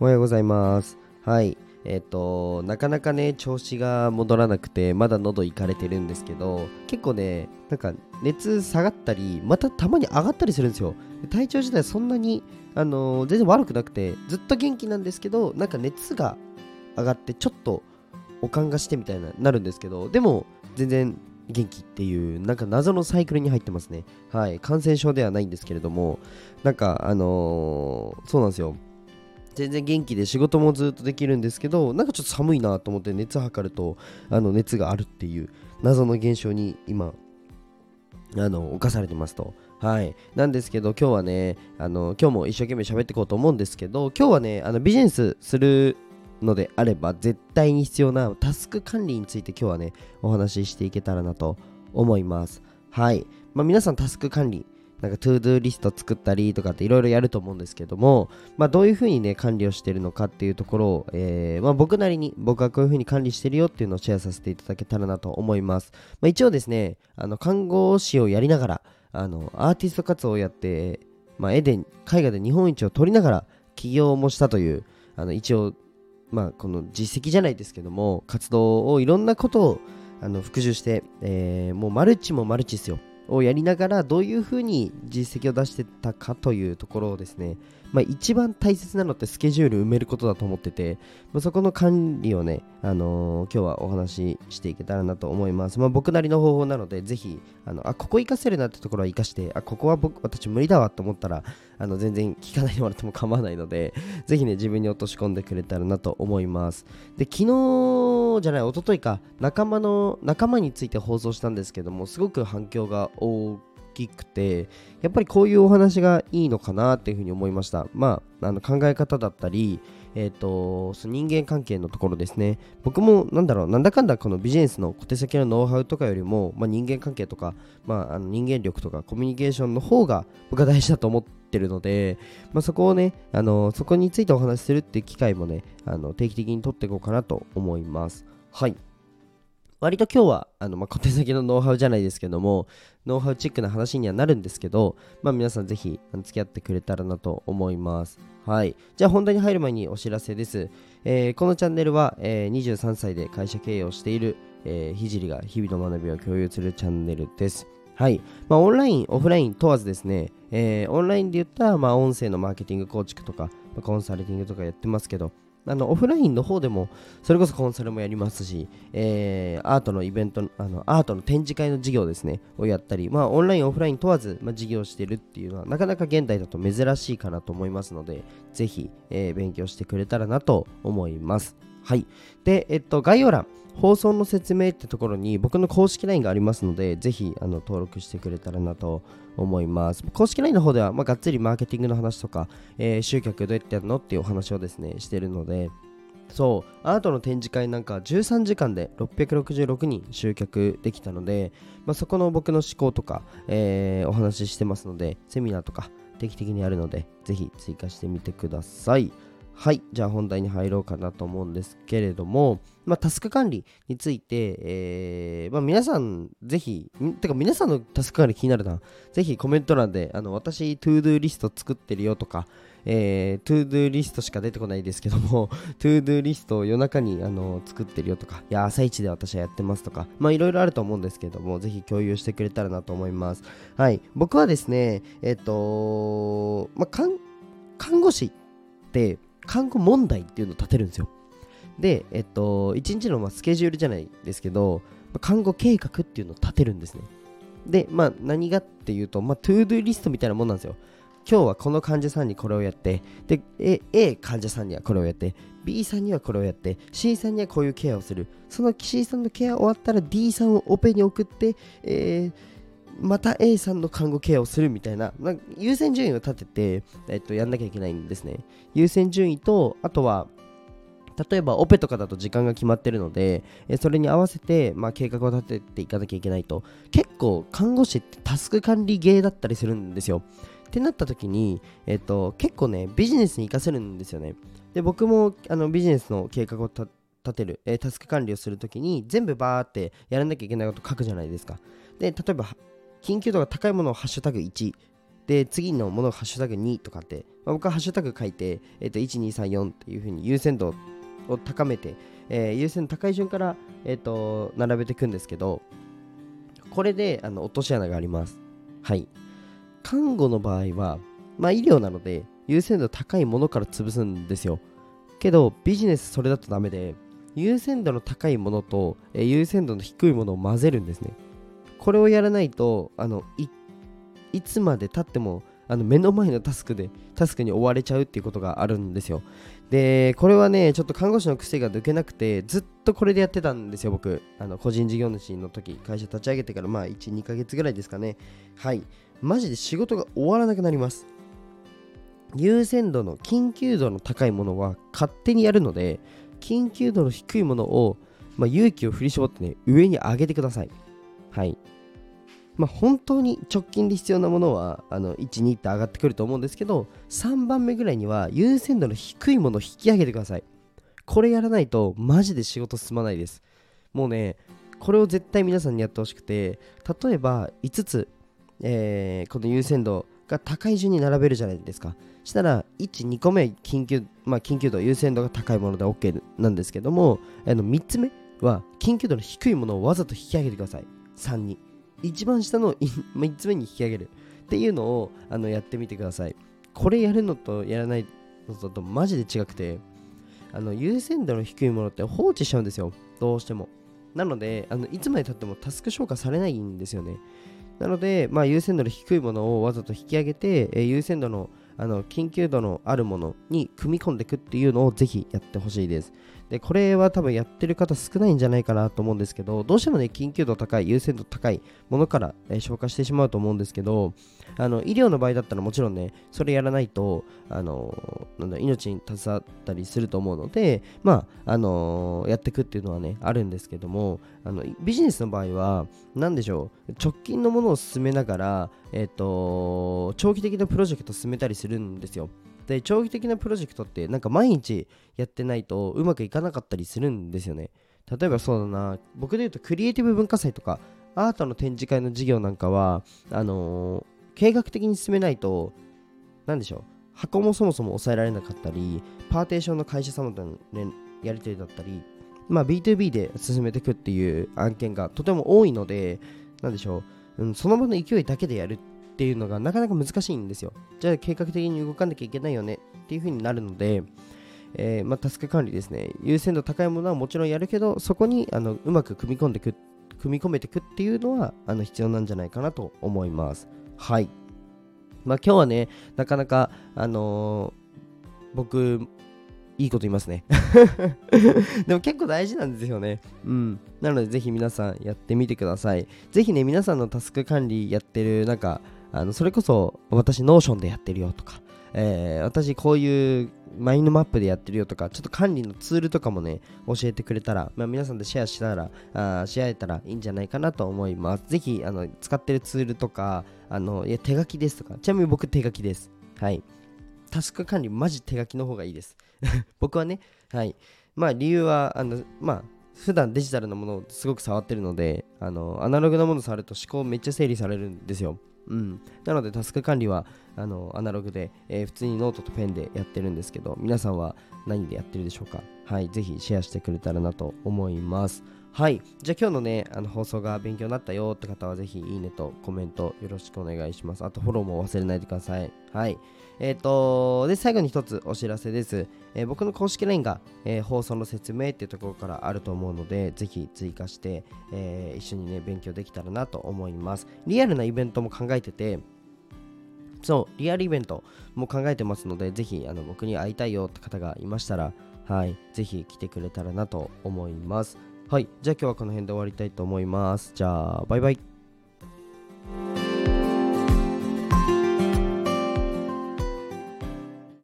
おはようございます。はい。えっ、と、なかなかね、調子が戻らなくて、まだ喉いかれてるんですけど、結構ね、なんか熱下がったり、またたまに上がったりするんですよ。体調自体そんなに、あのー全然悪くなくて、ずっと元気なんですけど、なんか熱が上がって、ちょっとおかんがしてみたいな、なるんですけど、でも、全然元気っていう、なんか謎のサイクルに入ってますね。はい。感染症ではないんですけれども、なんか、あのーそうなんですよ。全然元気で仕事もずっとできるんですけどなんかちょっと寒いなと思って熱測るとあの熱があるっていう謎の現象に今あの侵されてますと。はい。なんですけど今日はねあの今日も一生懸命喋っていこうと思うんですけど今日はねあのビジネスするのであれば絶対に必要なタスク管理について今日はねお話ししていけたらなと思います。はい。まあ皆さんタスク管理なんかトゥードゥーリスト作ったりとかっていろいろやると思うんですけども、まあ、どういうふうにね管理をしてるのかっていうところを、えーまあ、僕なりに僕はこういうふうに管理してるよっていうのをシェアさせていただけたらなと思います、まあ、一応ですねあの看護師をやりながらあのアーティスト活動をやって、まあ、絵で絵画で日本一を取りながら起業もしたというあの一応まあこの実績じゃないですけども活動をいろんなことをあの復習して、えーもうマルチもマルチですよ。をやりながらどういうふうに実績を出してたかというところをですね、まあ、一番大切なのってスケジュール埋めることだと思ってて、まあ、そこの管理をね、あのー今日はお話ししていけたらなと思います、まあ、僕なりの方法なのでぜひあのあここ活かせるなってところは活かしてあここは僕私無理だわと思ったらあの全然聞かないでもらっても構わないのでぜひね自分に落とし込んでくれたらなと思います。で昨日じゃない一昨日か仲間の仲間について放送したんですけどもすごく反響が大きくてやっぱりこういうお話がいいのかなっていうふうに思いました。まああの考え方だったりえっ、とその人間関係のところですね。僕もなんだろうなんだかんだこのビジネスの小手先のノウハウとかよりも、まあ、人間関係とか、まあ、あの人間力とかコミュニケーションの方が僕は大事だと思ってるので、まあ、そこをねあのそこについてお話しするっていう機会もねあの定期的に取っていこうかなと思います。はい。割と今日はあの、まあ、小手先のノウハウじゃないですけどもノウハウチックな話にはなるんですけど、まあ、皆さんぜひ付き合ってくれたらなと思います。はい。じゃあ本題に入る前にお知らせです、えーこのチャンネルは、えー23歳で会社経営をしている、えーひじりが日々の学びを共有するチャンネルです。はい、まあ、オンライン、オフライン問わずですね、えーオンラインで言ったら、まあ、音声のマーケティング構築とか、コンサルティングとかやってますけど、あのオフラインの方でもそれこそコンサルもやりますし、えーアートのイベントあのアートの展示会の事業ですねをやったり、まあ、オンラインオフライン問わず、まあ、事業してるっていうのはなかなか現代だと珍しいかなと思いますのでぜひ、えー勉強してくれたらなと思います。はい。でえっと概要欄放送の説明ってところに僕の公式 LINE がありますのでぜひあの登録してくれたらなと思います。公式 LINE の方では、まあ、がっつりマーケティングの話とか、えー集客どうやってやるのっていうお話をですねしてるのでそう。アートの展示会なんか13時間で666人集客できたので、まあ、そこの僕の思考とか、えーお話ししてますのでセミナーとか定期的にあるのでぜひ追加してみてください。はいじゃあ本題に入ろうかなと思うんですけれども、まあ、タスク管理について、えーまあ、皆さんぜひてか皆さんのタスク管理気になるなぜひコメント欄であの私トゥードゥーリスト作ってるよとかえー、トゥードゥーリストしか出てこないですけども、トゥードゥーリストを夜中にあの作ってるよとか、いや、朝一で私はやってますとか、まあいろいろあると思うんですけども、ぜひ共有してくれたらなと思います。はい、僕はですね、えっ、とまあ、看看護師って、看護問題っていうのを立てるんですよ。で、えっと、一日のまスケジュールじゃないですけど、ま看護計画っていうのを立てるんですね。で、まあ何がっていうと、まあトゥードゥーリストみたいなもんなんですよ。今日はこの患者さんにこれをやってで A, A 患者さんにはこれをやって B さんにはこれをやって C さんにはこういうケアをするその C さんのケア終わったら D さんをオペに送って、えーまた A さんの看護ケアをするみたいな。な優先順位を立てて、えっと、やんなきゃいけないんですね。優先順位とあとは例えばオペとかだと時間が決まってるのでえそれに合わせて、まあ、計画を立てていかなきゃいけないと。結構看護師ってタスク管理ゲーだったりするんですよ。ってなった時に、えっと、結構ねビジネスに活かせるんですよね。で僕もあのビジネスの計画を立てる、えタスク管理をするときに全部バーってやらなきゃいけないこと書くじゃないですか。で例えば緊急度が高いものをハッシュタグ1で次のものがハッシュタグ2とかって、まあ、僕はハッシュタグ書いて、えー、と1234っていう風に優先度を高めて、えー、優先度高い順から、えー、と並べていくんですけどこれであの落とし穴があります。はい。看護の場合はまあ医療なので優先度高いものから潰すんですよ。けどビジネスそれだとダメで優先度の高いものと、えー、優先度の低いものを混ぜるんですね。これをやらないとあのいつまでたってもあの目の前のタスクでタスクに追われちゃうっていうことがあるんですよ。でこれはねちょっと看護師の癖が抜けなくてずっとこれでやってたんですよ僕。あの個人事業主の時会社立ち上げてからまあ12ヶ月ぐらいですかね。はい。マジで仕事が終わらなくなります。優先度の緊急度の高いものは勝手にやるので緊急度の低いものを、まあ、勇気を振り絞ってね上に上げてください。はい。まあ、本当に直近で必要なものはあの1、2って上がってくると思うんですけど3番目ぐらいには優先度の低いものを引き上げてください。これやらないとマジで仕事進まないです。もうねこれを絶対皆さんにやってほしくて例えば5つ、えー、この優先度が高い順に並べるじゃないですか。したら1、2個目緊急、まあ、緊急度優先度が高いもので OK なんですけどもあの3つ目は緊急度の低いものをわざと引き上げてください。3に一番下の3つ目に引き上げるっていうのをあのやってみてください。これやるのとやらないのとマジで違くてあの優先度の低いものって放置しちゃうんですよ。どうしても。なのであのいつまでたってもタスク消化されないんですよね。なので、まあ、優先度の低いものをわざと引き上げて、えー、優先度のあの緊急度のあるものに組み込んでいくっていうのをぜひやってほしいです。で、これは多分やってる方少ないんじゃないかなと思うんですけど、どうしてもね、緊急度高い、優先度高いものから、えー、消化してしまうと思うんですけど、あの医療の場合だったらもちろんね、それやらないと、あのなんだ命に携わったりすると思うので、まあ、あのー、やっていくっていうのはね、あるんですけども、あのビジネスの場合は、何でしょう、直近のものを進めながら、えっ、ー、と、長期的なプロジェクトを進めたりするんですよ。で長期的なプロジェクトってなんか毎日やってないとうまくいかなかったりするんですよね。例えばそうだな。僕で言うとクリエイティブ文化祭とかアートの展示会の授業なんかはあのー、計画的に進めないと何でしょう。箱もそもそも抑えられなかったりパーテーションの会社様との、ね、やり取りだったりまあ B2B で進めていくっていう案件がとても多いので何でしょう、うん、その場の勢いだけでやるっっていうのがなかなか難しいんですよ。じゃあ計画的に動かなきゃいけないよねっていう風になるので、えー、まあ、タスク管理ですね。優先度高いものはもちろんやるけど、そこにあのうまく組み込んでく、組み込めていくっていうのはあの必要なんじゃないかなと思います。はい。まあ今日はね、なかなか、あのー、僕、いいこと言いますね でも結構大事なんですよね。うん。なのでぜひ皆さんやってみてください。ぜひね、皆さんのタスク管理やってる、なんか、あのそれこそ私ノーションでやってるよとか、えー、私こういうマインドマップでやってるよとか、ちょっと管理のツールとかもね、教えてくれたら、まあ、皆さんでシェアしたら、あシェアえたらいいんじゃないかなと思います。ぜひ、あの使ってるツールとか、あのいや手書きですとか、ちなみに僕手書きです。はい。タスク管理、マジ手書きの方がいいです。僕はね、はい。まあ理由は、あの、まあ、普段デジタルなものをすごく触ってるので、あの、アナログなもの触ると思考めっちゃ整理されるんですよ。うん、なのでタスク管理はあのアナログで、えー、普通にノートとペンでやってるんですけど皆さんは何でやってるでしょうか？はいぜひシェアしてくれたらなと思います。はい。じゃあ今日のねあの放送が勉強になったよって方はぜひいいねとコメントよろしくお願いします。あとフォローも忘れないでください。はい。えっ、ー、とで最後に一つお知らせです、えー、僕の公式 LINE が、えー、放送の説明っていうところからあると思うのでぜひ追加して、え一緒にね勉強できたらなと思います。リアルなイベントも考えててそう、リアルイベントも考えてますので、ぜひあの僕に会いたいよって方がいましたら、はい、ぜひ来てくれたらなと思います。はい、じゃあ今日はこの辺で終わりたいと思います。じゃあ、バイバイ。